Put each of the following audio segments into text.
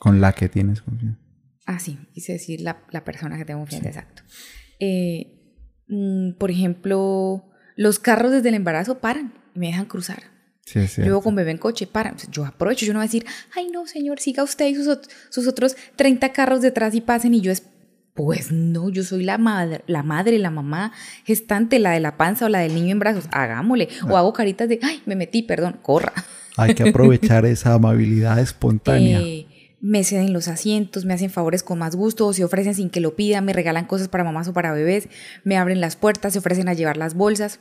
Con la que tienes confianza. Ah, sí, quise decir la, la persona que tengo confianza, exacto. Eh, mm, por ejemplo, los carros desde el embarazo paran y me dejan cruzar. Sí, Yo cierto. con bebé en coche, paran. Yo aprovecho, yo no voy a decir, ay no, señor, siga usted y sus, sus otros 30 carros detrás y pasen y yo es... Pues no, yo soy la madre, la madre, la mamá gestante, la de la panza o la del niño en brazos. Hagámosle. O hago caritas de, ay, me metí, perdón, corra. Hay que aprovechar esa amabilidad espontánea. Eh, me ceden los asientos, me hacen favores con más gusto, o se ofrecen sin que lo pida, me regalan cosas para mamás o para bebés, me abren las puertas, se ofrecen a llevar las bolsas.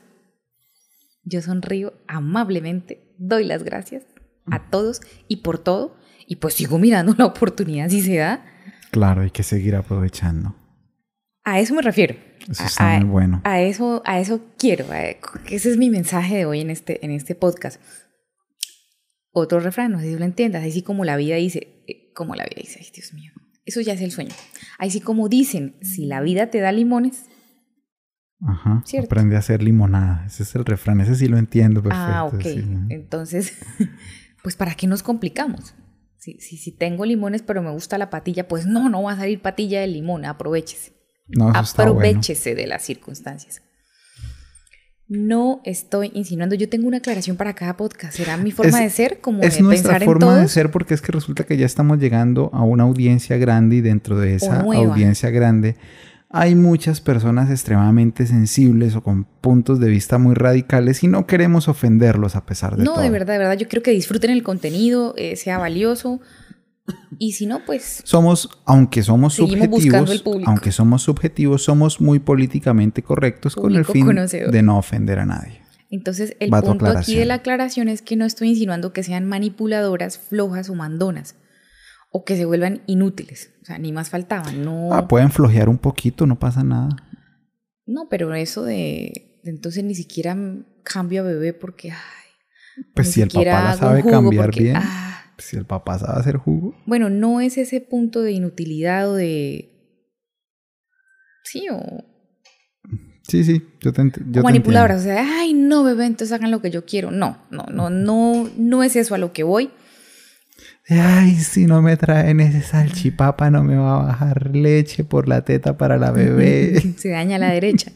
Yo sonrío amablemente, doy las gracias a todos y por todo, y pues sigo mirando la oportunidad si se da. Claro, hay que seguir aprovechando. A eso me refiero. Eso está a, muy bueno. A eso, a eso quiero. ese es mi mensaje de hoy en este, en este podcast. Otro refrán, no sé si lo entiendas, así como la vida dice, como la vida dice, ay Dios mío, eso ya es el sueño. Así como dicen, si la vida te da limones, Ajá. Cierto. Aprende a hacer limonada. Ese es el refrán. Ese sí lo entiendo perfecto. ah, ok, sí. entonces, pues ¿para qué nos complicamos? Si, si, si tengo limones pero me gusta la patilla, pues no, no va a salir patilla de limón, aprovechese. No, bueno. Aprovechese de las circunstancias. No estoy insinuando, yo tengo una aclaración para cada podcast. ¿Será mi forma Es- de ser? Como Es de nuestra pensar en forma de ser porque es que resulta que ya estamos llegando a una audiencia grande y dentro de esa audiencia grande hay muchas personas extremadamente sensibles o con puntos de vista muy radicales y no queremos ofenderlos a pesar de No, todo. de verdad, de verdad, yo quiero que disfruten el contenido, eh, sea valioso. Y si no, pues Somos, aunque somos subjetivos, aunque somos subjetivos, somos muy políticamente correctos con el fin conocedor. de no ofender a nadie. Entonces, el Va punto aquí de la aclaración es que no estoy insinuando que sean manipuladoras, flojas o mandonas, o que se vuelvan inútiles. O sea, ni más faltaba. No, Ah, pueden flojear un poquito, no pasa nada. no pero eso de, de entonces ni siquiera cambio a bebé porque, ay, Pues ni si el papá la sabe cambiar porque, bien, ah. Si el papá sabe hacer jugo, Bueno, no es ese punto de inutilidad o de... Sí, o, sí, sí, yo te, ent- yo o te manipuladoras. O sea, ay, no, bebé, entonces hagan lo que yo quiero. No, no, no, no, no es eso a lo que voy. Ay, si no me traen ese salchipapa, no me va a bajar leche por la teta para la bebé. Se daña la derecha.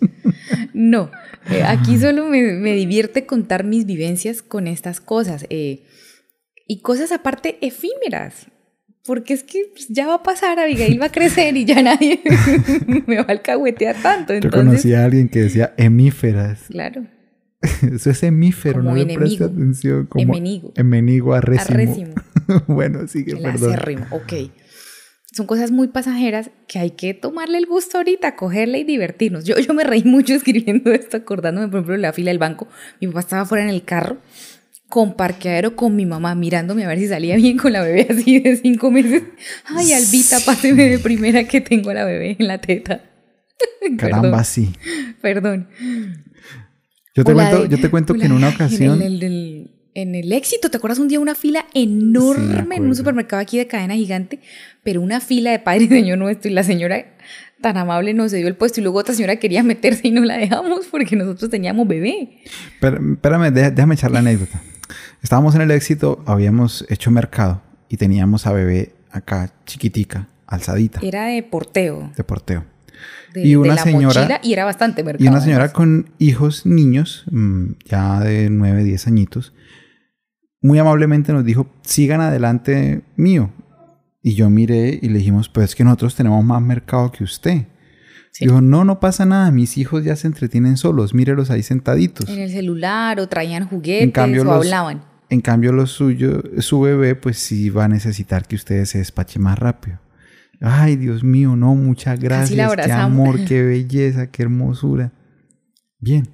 No, eh, aquí solo me, me divierte contar mis vivencias con estas cosas. eh, y cosas aparte efímeras. Porque es que pues, ya va a pasar, Abigail va a crecer y ya nadie me va a alcahuetear tanto. Yo Entonces, conocí a alguien que decía hemíferas. claro, Eso es hemífero, Como no le enemigo. presta atención. Como Emenigo. Emenigo arrécimo. arrésimo. bueno, sigue, El perdón. acérrimo, ok. Son cosas muy pasajeras que hay que tomarle el gusto ahorita, cogerle y divertirnos. Yo, yo me reí mucho escribiendo esto, acordándome, por ejemplo, de la fila del banco. Mi papá estaba fuera en el carro, con parqueadero, con mi mamá, mirándome a ver si salía bien con la bebé así de cinco meses. Ay, Albita, páseme de primera que tengo a la bebé en la teta. Caramba, Perdón, sí. Perdón. Yo te, cuento, de- yo te cuento que en una ocasión... En el, en el- en el éxito, ¿te acuerdas un día una fila enorme en un supermercado aquí de cadena gigante? Pero una fila de padre y señor nuestro y la señora tan amable nos dio el puesto y luego otra señora quería meterse y no la dejamos porque nosotros teníamos bebé. Pero, espérame, dé- déjame echar la anécdota. Estábamos en el éxito, habíamos hecho mercado y teníamos a bebé acá chiquitica, alzadita, Era de porteo. de porteo. De, Y de una la señora- y era bastante mercado. Y una señora además. con hijos niños, mm, ya de 9, 10 añitos, muy amablemente nos dijo, sigan adelante mío. Y yo miré y le dijimos, pues es que nosotros tenemos más mercado que usted. Sí. Dijo, no, no pasa nada, mis hijos ya se entretienen solos, mírelos ahí sentaditos. En el celular o traían juguetes En cambio, o los- hablaban. En cambio, lo suyo, su bebé, pues sí va a necesitar que ustedes se despachen más rápido. Ay, Dios mío, no, muchas gracias. Qué amor, qué belleza, qué hermosura. Bien.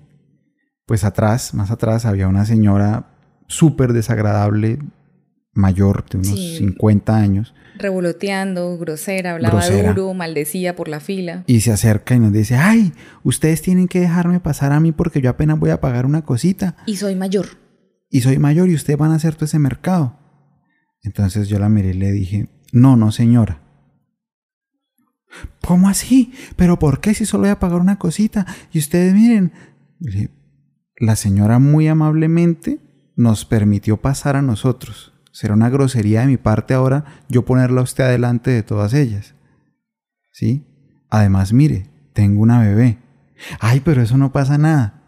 Pues atrás, más atrás, había una señora súper desagradable, mayor, de unos Sí. 50 años, Revoloteando, grosera, hablaba Grosera. duro, maldecía por la fila. y se acerca y nos dice, ay, ustedes tienen que dejarme pasar a mí porque yo apenas voy a pagar una cosita. Y soy mayor. Y soy mayor y ustedes van a hacer todo ese mercado. Entonces yo la miré y le dije, no, no señora. ¿Cómo así? ¿Pero por qué si solo voy a pagar una cosita? Y ustedes miren, la señora muy amablemente nos permitió pasar a nosotros. Será una grosería de mi parte ahora yo ponerla a usted adelante de todas ellas. ¿Sí? Además, mire, tengo una bebé. Ay, pero eso no pasa nada.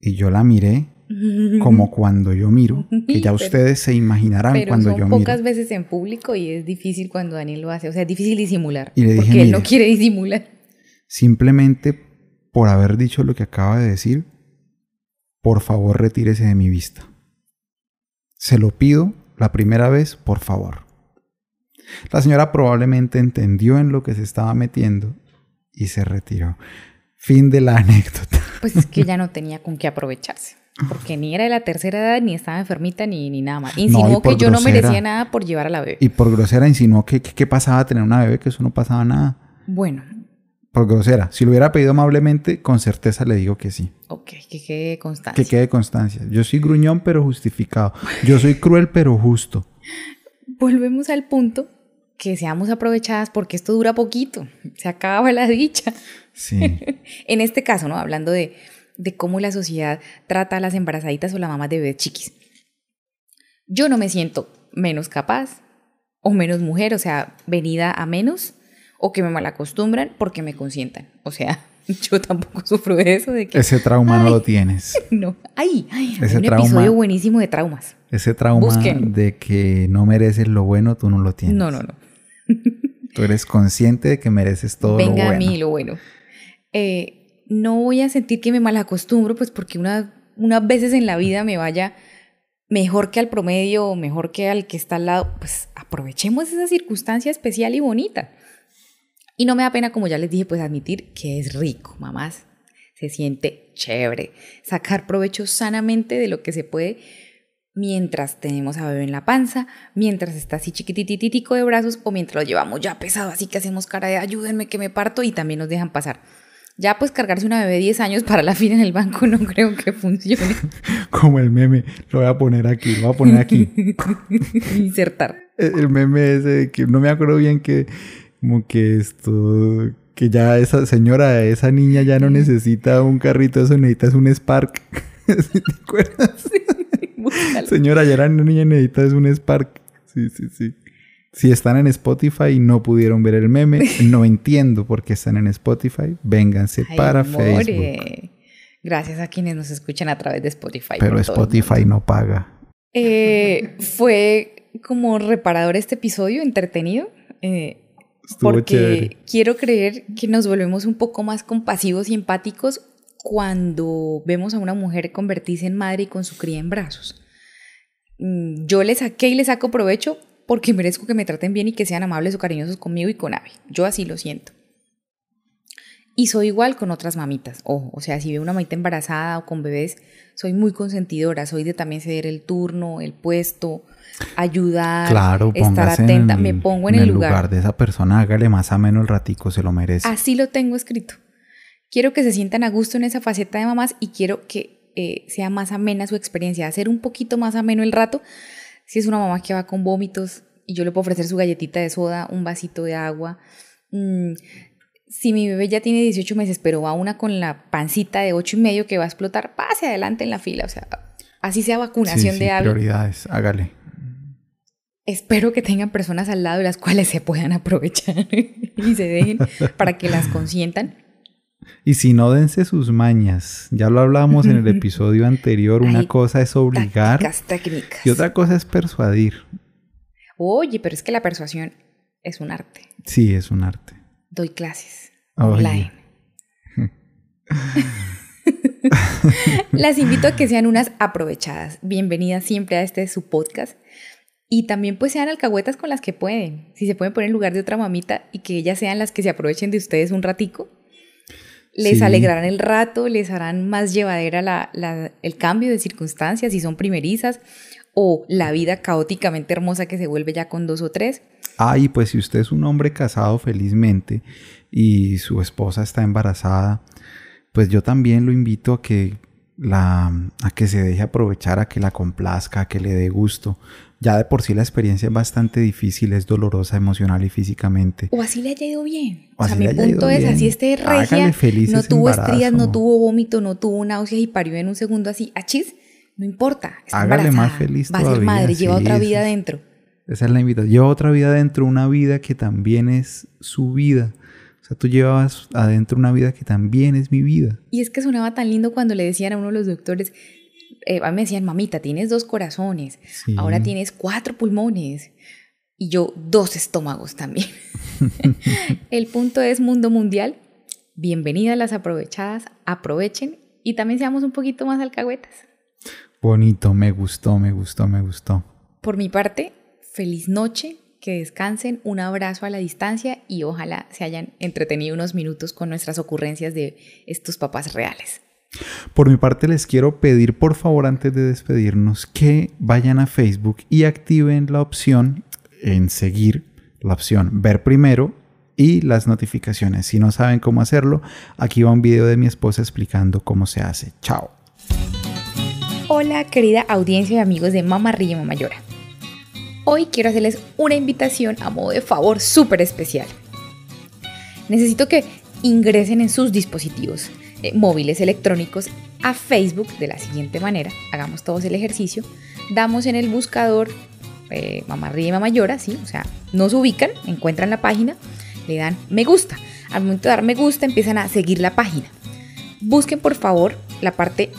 Y yo la miré como cuando yo miro, que ya ustedes se imaginarán pero cuando son yo miro. pocas veces en público y es difícil cuando Daniel lo hace. O sea, es difícil disimular. Y le dije, porque él no quiere disimular. Simplemente por haber dicho lo que acaba de decir, por favor retírese de mi vista. Se lo pido la primera vez, por favor. La señora probablemente entendió en lo que se estaba metiendo y se retiró. Fin de la anécdota. Pues es que ella no tenía con qué aprovecharse. Porque ni era de la tercera edad, ni estaba enfermita, ni, ni nada más. Insinuó que yo no merecía nada por llevar a la bebé. Y por grosera insinuó que que- qué pasaba tener una bebé, que eso no pasaba nada. Bueno, Por grosera. Si lo hubiera pedido amablemente, con certeza le digo que sí. ok, que quede constancia. Que quede constancia. Yo soy gruñón pero justificado. Yo soy cruel pero justo. Volvemos al punto que seamos aprovechadas porque esto dura poquito. Se acaba la dicha. Sí. En este caso, ¿no? Hablando de, de cómo la sociedad trata a las embarazaditas o las mamás de bebés chiquis. Yo no me siento menos capaz o menos mujer, o sea, venida a menos, o que me malacostumbran porque me consientan. O sea, yo tampoco sufro de eso, de que Ese trauma no Ay. lo tienes. no. Ay, ay, hay Ese un trauma- episodio buenísimo de traumas. Ese trauma Busquen. de que no mereces lo bueno, tú no lo tienes. No, no, no. Tú eres consciente de que mereces todo Venga lo a bueno. mí lo bueno. Eh, no voy a sentir que me malacostumbro, pues porque una- unas veces en la vida me vaya mejor que al promedio o mejor que al que está al lado. Pues aprovechemos esa circunstancia especial y bonita. Y no me da pena, como ya les dije, pues admitir que es rico, mamás. Se siente chévere. Sacar provecho sanamente de lo que se puede mientras tenemos a bebé en la panza, mientras está así chiquitititico de brazos o mientras lo llevamos ya pesado, así que hacemos cara de ayúdenme que me parto y también nos dejan pasar. Ya pues cargarse una bebé 10 años para la fila en el banco no creo que funcione. Como el meme. Lo voy a poner aquí. Lo voy a poner aquí. Insertar. el el meme ese de que no me acuerdo bien que como que esto que ya esa señora, esa niña ya no necesita un carrito, eso necesita es un Spark. ¿Sí ¿Te acuerdas? Búscalo. Señora, ya la niña necesita es un Spark. Sí, sí, sí. Si están en Spotify y no pudieron ver el meme, no entiendo por qué están en Spotify. Vénganse Ay, para more. Facebook. Gracias a quienes nos escuchan a través de Spotify. Pero Spotify no paga. Eh, fue como reparador este episodio, entretenido. eh, Estuvo porque chévere. quiero creer que nos volvemos un poco más compasivos y empáticos cuando vemos a una mujer convertirse en madre y con su cría en brazos. Mm, Yo le saqué y le saco provecho porque merezco que me traten bien y que sean amables o cariñosos conmigo y con Abby. Yo así lo siento. Y soy igual con otras mamitas. Ojo, o sea, si veo una mamita embarazada o con bebés, soy muy consentidora. Soy de también ceder el turno, el puesto, ayudar, Claro, estar atenta. en, me pongo en, el lugar. de esa persona, hágale más ameno el ratico, se lo merece. Así lo tengo escrito. Quiero que se sientan a gusto en esa faceta de mamás y quiero que eh, sea más amena su experiencia, hacer un poquito más ameno el rato. Si es una mamá que va con vómitos y yo le puedo ofrecer su galletita de soda, un vasito de agua. Mm, si mi bebé ya tiene 18 meses, pero va una con la pancita de 8 y medio que va a explotar, pase adelante en la fila. O sea, así sea vacunación sí, de sí, hábito. prioridades, hágale. Espero que tengan personas al lado de las cuales se puedan aprovechar y se dejen para que las consientan. Y si no, dense sus mañas. Ya lo hablamos en el episodio anterior. Una Ay, cosa es obligar técnicas. y otra cosa es persuadir. Oye, pero es que la persuasión es un arte. Sí, es un arte. Doy clases online. Las invito a que sean unas aprovechadas. Bienvenidas siempre a este su podcast. Y también pues sean alcahuetas con las que pueden. Si se pueden poner en lugar de otra mamita y que ellas sean las que se aprovechen de ustedes un ratico. Les Sí. alegrarán el rato, les harán más llevadera la- la- el cambio de circunstancias si son primerizas o la vida caóticamente hermosa que se vuelve ya con dos o tres. Ah, y pues si usted es un hombre casado felizmente y su esposa está embarazada, pues yo también lo invito a que la a que se deje aprovechar, a que la complazca, a que le dé gusto. Ya de por sí la experiencia es bastante difícil, es dolorosa emocional y físicamente. O así le haya ido bien. O O sea, mi punto es, bien. así esté regia, no tuvo embarazo. estrías, no tuvo vómito, no tuvo náuseas y parió en un segundo así, achis, No importa. Está Hágale más feliz Va a ser madre, lleva sí, otra sí, vida sí. dentro. Esa es la invitación. Lleva otra vida adentro, una vida que también es su vida. O sea, tú llevas adentro una vida que también es mi vida. Y es que sonaba tan lindo cuando le decían a uno de los doctores, eh, a mí me decían, mamita, tienes dos corazones, Sí. ahora tienes cuatro pulmones y yo dos estómagos también. El punto es mundo mundial. Bienvenidas las aprovechadas, aprovechen y también seamos un poquito más alcahuetas. Bonito, me gustó, me gustó, me gustó. Por mi parte, feliz noche, que descansen, un abrazo a la distancia y ojalá se hayan entretenido unos minutos con nuestras ocurrencias de estos papás reales. Por mi parte les quiero pedir por favor antes de despedirnos que vayan a Facebook y activen la opción en seguir, la opción ver primero y las notificaciones. Si no saben cómo hacerlo, aquí va un video de mi esposa explicando cómo se hace. Chao. Hola querida audiencia y amigos de Mamá Ríe Mamá. Hoy quiero hacerles una invitación a modo de favor súper especial. Necesito que ingresen en sus dispositivos eh, móviles electrónicos a Facebook de la siguiente manera. Hagamos todos el ejercicio. Damos en el buscador eh, Mamá Ríe Mamá Llora, ¿sí? O sea, nos ubican, encuentran la página, le dan me gusta. Al momento de dar me gusta empiezan a seguir la página. Busquen por favor la parte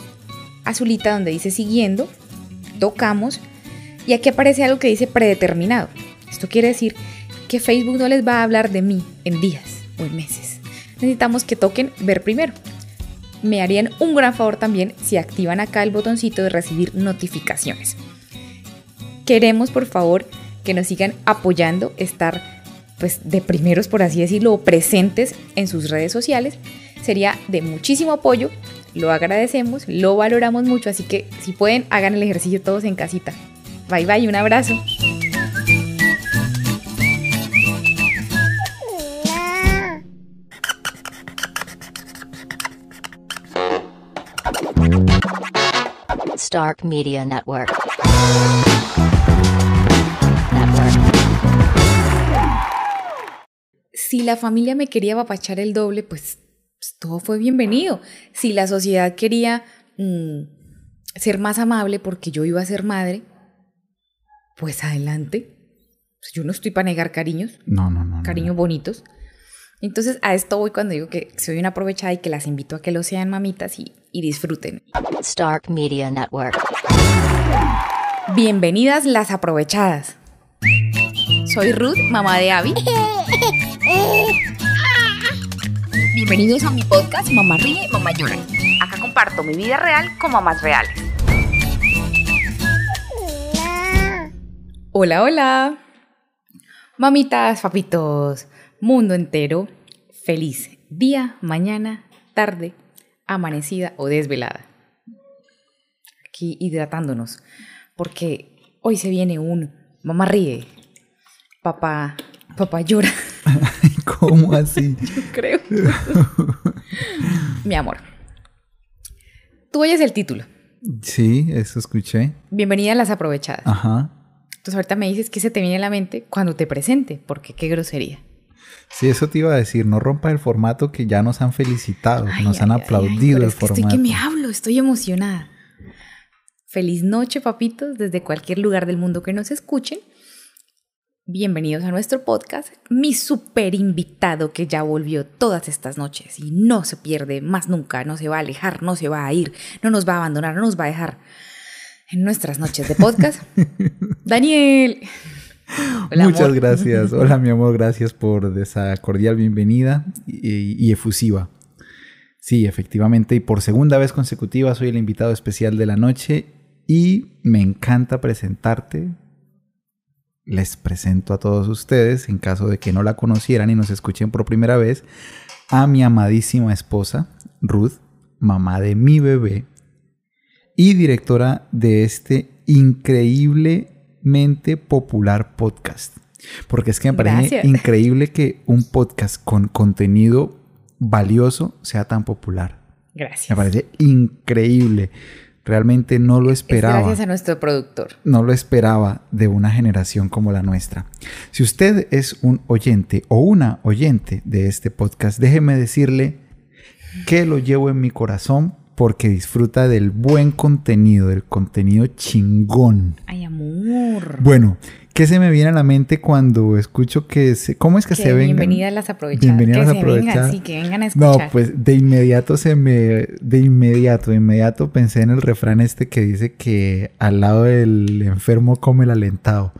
azulita donde dice siguiendo, tocamos y aquí aparece algo que dice predeterminado. Esto quiere decir que Facebook no les va a hablar de mí en días o en meses. Necesitamos que toquen ver primero. Me harían un gran favor también si activan acá el botoncito de recibir notificaciones. Queremos por favor que nos sigan apoyando, estar pues de primeros por así decirlo, presentes en sus redes sociales. Sería de muchísimo apoyo lo agradecemos, lo valoramos mucho, así que si pueden, hagan el ejercicio todos en casita. Bye bye, un abrazo. Stark Media Network. Network. Si la familia me quería apapachar el doble, pues, pues, todo fue bienvenido. Si la sociedad quería mm, ser más amable porque yo iba a ser madre, pues adelante. Pues yo no estoy para negar cariños, No, no, no. no, cariños no. bonitos. Entonces a esto voy cuando digo que soy una aprovechada y que las invito a que lo sean mamitas y, y disfruten. Stark Media Network. Bienvenidas las aprovechadas. Soy Ruth, mamá de Abby. Bienvenidos a mi podcast Mamá Ríe, Mamá Llora. Acá comparto mi vida real con mamás reales. Hola, hola. Mamitas, papitos, mundo entero, feliz día, mañana, tarde, amanecida o desvelada. Aquí hidratándonos, porque hoy se viene un mamá ríe, papá, papá llora, ¿Cómo así? creo. Mi amor. Tú oyes el título. Sí, eso escuché. Bienvenida a las aprovechadas. Ajá. Entonces ahorita me dices qué se te viene a la mente cuando te presente, porque qué grosería. Sí, eso te iba a decir. No rompa el formato que ya nos han felicitado, que Ay, nos ay, han ay, aplaudido el es que formato. Estoy que me hablo, estoy emocionada. Feliz noche, papitos, desde cualquier lugar del mundo que nos escuchen. Bienvenidos a nuestro podcast. Mi super invitado que ya volvió todas estas noches y no se pierde más nunca, no se va a alejar, no se va a ir, no nos va a abandonar, no nos va a dejar en nuestras noches de podcast. Daniel. Hola, Muchas amor. gracias. Hola, mi amor. Gracias por esa cordial bienvenida y, y efusiva. Sí, efectivamente. Y por segunda vez consecutiva soy el invitado especial de la noche y me encanta presentarte. Les presento a todos ustedes, en caso de que no la conocieran y nos escuchen por primera vez, a mi amadísima esposa, Ruth, mamá de mi bebé y directora de este increíblemente popular podcast. Porque es que me parece Gracias. increíble que un podcast con contenido valioso sea tan popular. Gracias. Me parece increíble. Realmente no lo Es esperaba. gracias a nuestro productor. No lo esperaba de una generación como la nuestra. Si usted es un oyente o una oyente de este podcast, déjeme decirle que lo llevo en mi corazón porque disfruta del buen contenido, del contenido chingón. Ay, amor. Bueno, ¿qué se me viene a la mente cuando escucho que se... ¿Cómo es que, Que se vengan? bienvenida a las aprovechadas. Bienvenida a que las se vengan, aprovechadas. sí, que vengan a No, escuchar. pues de inmediato se me... De inmediato, de inmediato pensé en el refrán este que dice que al lado del enfermo come el alentado.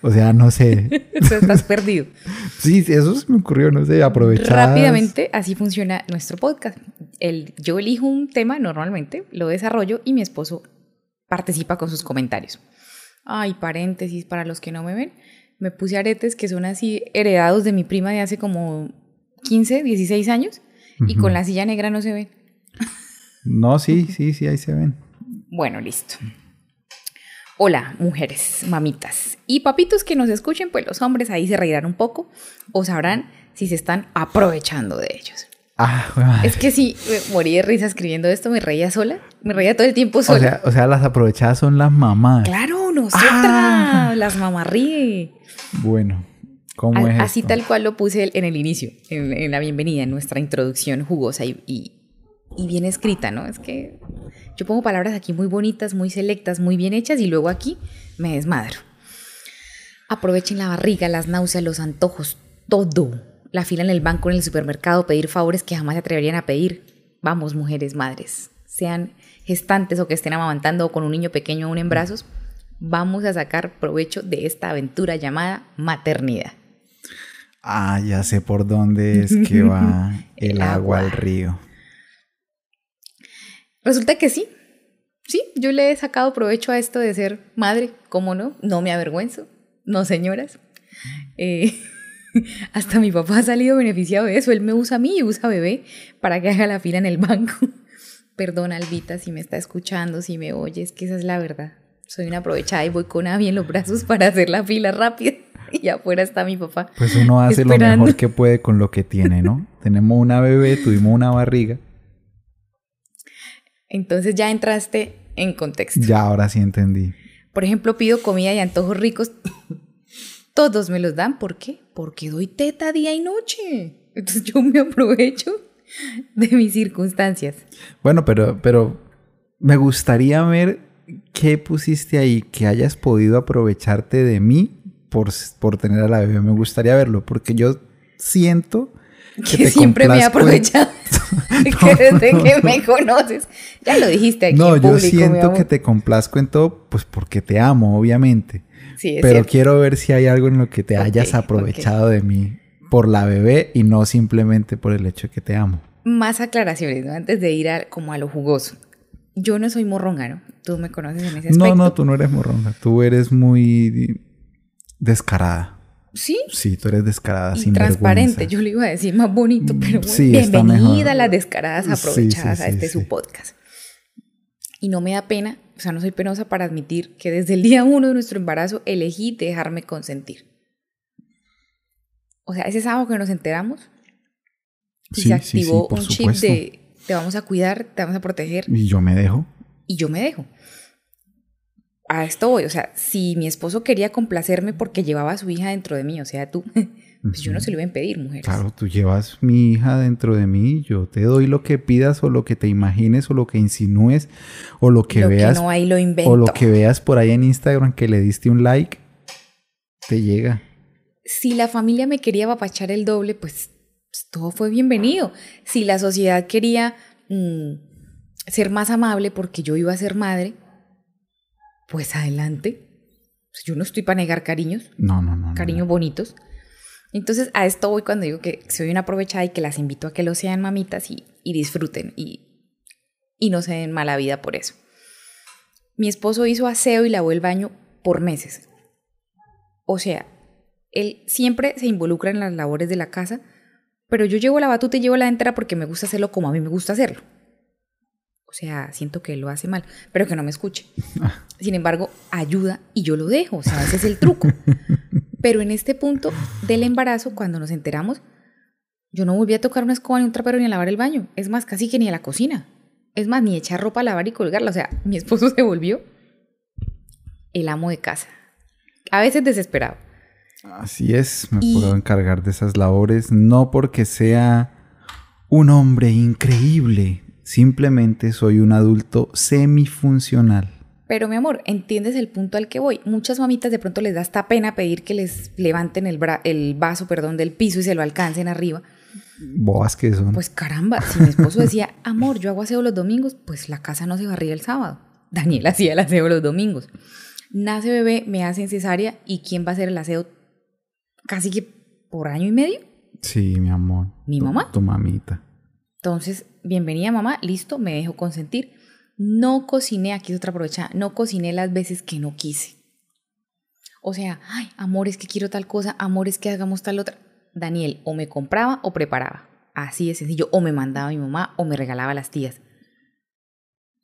O sea, no sé. Estás perdido. Sí, eso se me ocurrió, no sé, aprovechar. Rápidamente, así funciona nuestro podcast. El, yo elijo un tema normalmente, lo desarrollo y mi esposo participa con sus comentarios. Ay, paréntesis, para los que no me ven, me puse aretes que son así heredados de mi prima de hace como 15, 16 años y con la silla negra no se ven. No, sí, sí, sí, ahí se ven. Bueno, listo. Hola, mujeres, mamitas y papitos que nos escuchen, pues los hombres ahí se reirán un poco o sabrán si se están aprovechando de ellos. Ah. Es que sí, me morí de risa escribiendo esto, me reía sola, me reía todo el tiempo o sola. sea, o sea, las aprovechadas son las mamás. claro, nosotras, Ah. las mamarríe. Bueno, ¿cómo A- es Así esto? tal cual lo puse en el inicio, en, en la bienvenida, en nuestra introducción jugosa y, y- y bien escrita, ¿no? Es que yo pongo palabras aquí muy bonitas, muy selectas, muy bien hechas y luego aquí me desmadro. Aprovechen la barriga, las náuseas, los antojos, todo. La fila en el banco, en el supermercado, pedir favores que jamás se atreverían a pedir. Vamos, mujeres, madres, sean gestantes o que estén amamantando o con un niño pequeño aún en brazos, vamos a sacar provecho de esta aventura llamada maternidad. Ah, ya sé por dónde es que va el, El agua agua. al río. Resulta que sí. Sí, yo le he sacado provecho a esto de ser madre, ¿cómo no? No me avergüenzo, no señoras. Eh, hasta mi papá ha salido beneficiado de eso. Él me usa a mí y usa a bebé para que haga la fila en el banco. Perdona, Albita, si me está escuchando, si me oyes, que esa es la verdad. Soy una aprovechada y voy con Abby en los brazos para hacer la fila rápida. Y afuera está mi papá. Pues uno hace lo mejor que puede con lo que tiene, ¿no? Tenemos una bebé, tuvimos una barriga. Entonces ya entraste en contexto. Ya ahora sí entendí. Por ejemplo, pido comida y antojos ricos. Todos me los dan. ¿Por qué? Porque doy teta día y noche. Entonces yo me aprovecho de mis circunstancias. Bueno, pero, pero me gustaría ver qué pusiste ahí, que hayas podido aprovecharte de mí por, por tener a la bebé. Me gustaría verlo, porque yo siento que, siempre me he aprovechado. que desde que me conoces. Ya lo dijiste aquí No, en yo público, siento que te complazco en todo, pues porque te amo, obviamente. Sí, es Pero cierto. quiero ver si hay algo en lo que te Ok, hayas aprovechado de mí por la bebé y no simplemente por el hecho de que te amo. Más aclaraciones, ¿no? Antes de ir a, como a lo jugoso. Yo no soy morronga, ¿no? Tú me conoces en ese aspecto. No, no, tú no eres morronga. Tú eres muy descarada. Sí, Sí, tú eres descarada, y sin transparente. vergüenza. Yo le iba a decir más bonito, pero bueno, Sí, bienvenida a las descaradas aprovechadas sí, a sí, este sí. su podcast. Y no me da pena, o sea, no soy penosa para admitir que desde el día uno de nuestro embarazo elegí dejarme consentir. O sea, ese sábado que nos enteramos y Sí, se sí, sí, activó un chip de te vamos a cuidar, te vamos a proteger Y yo me dejo. y yo me dejo. A esto voy, o sea, si mi esposo quería complacerme porque llevaba a su hija dentro de mí, o sea, tú, pues yo no se lo iba a impedir, mujeres. Claro, tú llevas mi hija dentro de mí, yo te doy lo que pidas o lo que te imagines o lo que insinúes o lo que lo veas que no hay lo invento. o lo que veas por ahí en Instagram que le diste un like, te llega. Si la familia me quería apapachar el doble, pues, pues, todo fue bienvenido. Si la sociedad quería mm, ser más amable porque yo iba a ser madre, pues adelante. Pues, yo no estoy para negar cariños, No, no, no. no, cariños no. bonitos. Entonces a esto voy cuando digo que soy una aprovechada y que las invito a que lo sean mamitas y, disfruten y, y no se den mala vida por eso. Mi esposo hizo aseo y lavó el baño por meses. O sea, él siempre se involucra en las labores de la casa, pero yo llevo la batuta y llevo la entera porque me gusta hacerlo como a mí me gusta hacerlo. O sea, siento que él lo hace mal, pero que no me escuche. Sin embargo, ayuda y yo lo dejo. O sea, ese es el truco. Pero en este punto del embarazo, cuando nos enteramos, yo no volví a tocar una escoba ni un trapero ni a lavar el baño. Es más, casi que ni a la cocina. Es más, ni echar ropa a lavar y colgarla. O sea, mi esposo se volvió el amo de casa. A veces desesperado. Así es, me Y- puedo encargar de esas labores, no porque sea un hombre increíble, Simplemente soy un adulto semifuncional. Pero mi amor, entiendes el punto al que voy. Muchas mamitas de pronto les da hasta pena pedir que les levanten el, bra- el vaso perdón, del piso y se lo alcancen arriba. Bobas que son. Pues caramba, si mi esposo decía, amor, yo hago aseo los domingos, pues la casa no se barría el sábado. Daniel hacía el aseo los domingos. Nace bebé, me hacen cesárea y ¿quién va a hacer el aseo casi que por año y medio? sí, mi amor. ¿Mi Tu- mamá? Tu mamita. Entonces, bienvenida mamá, listo, me dejo consentir. No cociné, aquí es otra aprovecha, no cociné las veces que no quise. O sea, ay, amor, es que quiero tal cosa, amor, es que hagamos tal otra. Daniel o me compraba o preparaba. Así de sencillo. O me mandaba mi mamá o me regalaba a las tías.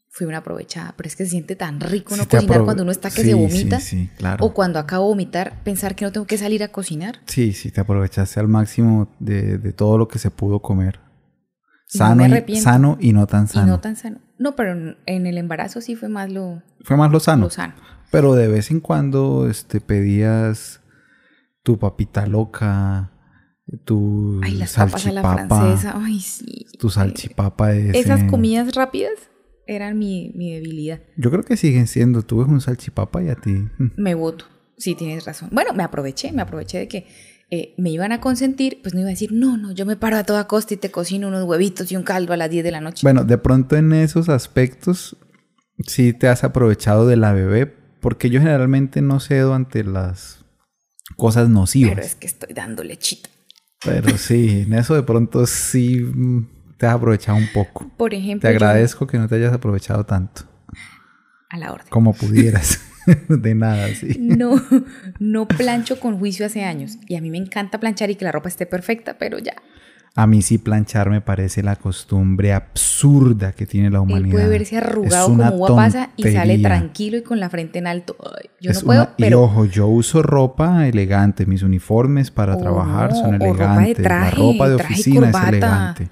Fui una aprovechada, pero es que se siente tan rico no Sí cocinar cuando uno está que Sí, se vomita. Sí, sí, claro. O cuando acabo de vomitar, pensar que no tengo que salir a cocinar. Sí, sí, te aprovechaste al máximo de, de todo lo que se pudo comer. No Sano, me y, sano y no tan Y sano. no tan sano. No, pero en- el embarazo sí fue más lo, Fue más lo sano. lo sano. Pero de vez en cuando este, pedías tu papita loca, tu Ay, las papas a la salchipapa, francesa. Ay, sí. tu salchipapa de Esas comidas rápidas eran mi, mi debilidad. Yo creo que siguen siendo. Tú ves un salchipapa y a ti. Me voto. Sí, tienes razón. Bueno, me aproveché, me aproveché de que eh, me iban a consentir, pues no iba a decir, no, no, yo me paro a toda costa y te cocino unos huevitos y un caldo a las 10 de la noche. Bueno, de pronto en esos aspectos sí te has aprovechado de la bebé, porque yo generalmente no cedo ante las cosas nocivas. pero es que estoy dando lechita. Pero sí, en eso de pronto sí te has aprovechado un poco. Por Te ejemplo, yo- agradezco que no te hayas aprovechado tanto, a la orden. como pudieras. de nada, sí. No, no plancho con juicio hace años. Y a mí me encanta planchar y que la ropa esté perfecta, pero ya. A mí sí planchar me parece la costumbre absurda que tiene la humanidad. Él puede verse arrugado como uva pasa y sale tranquilo y con la frente en alto. Yo Es no puedo, una- Y pero ojo, yo uso ropa elegante. Mis uniformes para Oh, trabajar son o ropa de elegantes. traje, la ropa de traje y oficina es elegante.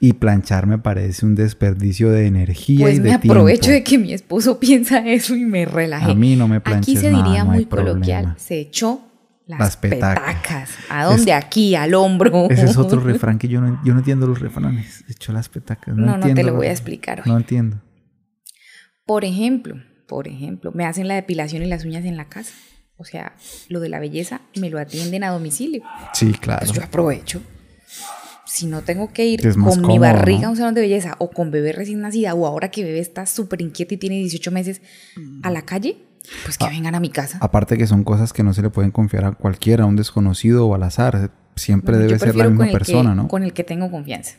Y planchar me parece un desperdicio de energía pues y de me aprovecho de tiempo. que mi esposo piensa eso y me relajé. A mí no me planches Aquí se nada, diría no muy coloquial, problema. se echó las, Las petacas. petacas. ¿A dónde? Aquí, al hombro. Ese es otro refrán que yo no, yo no entiendo los refranes. De hecho, las petacas. No, No, no te entiendo lo voy a explicar hoy. No entiendo. Por ejemplo, por ejemplo, me hacen la depilación y las uñas en la casa. O sea, lo de la belleza me lo atienden a domicilio. Sí, claro. Pues yo aprovecho. Si no tengo que ir es con mi cómodo, barriga ¿no? a un salón de belleza o con bebé recién nacida o ahora que bebé está súper inquieta y tiene 18 meses a la calle, pues que Ah, vengan a mi casa. Aparte que son cosas que no se le pueden confiar a cualquiera, a un desconocido o al azar. Siempre Bueno, debe ser la misma con el que- persona, ¿no? Con el que tengo confianza.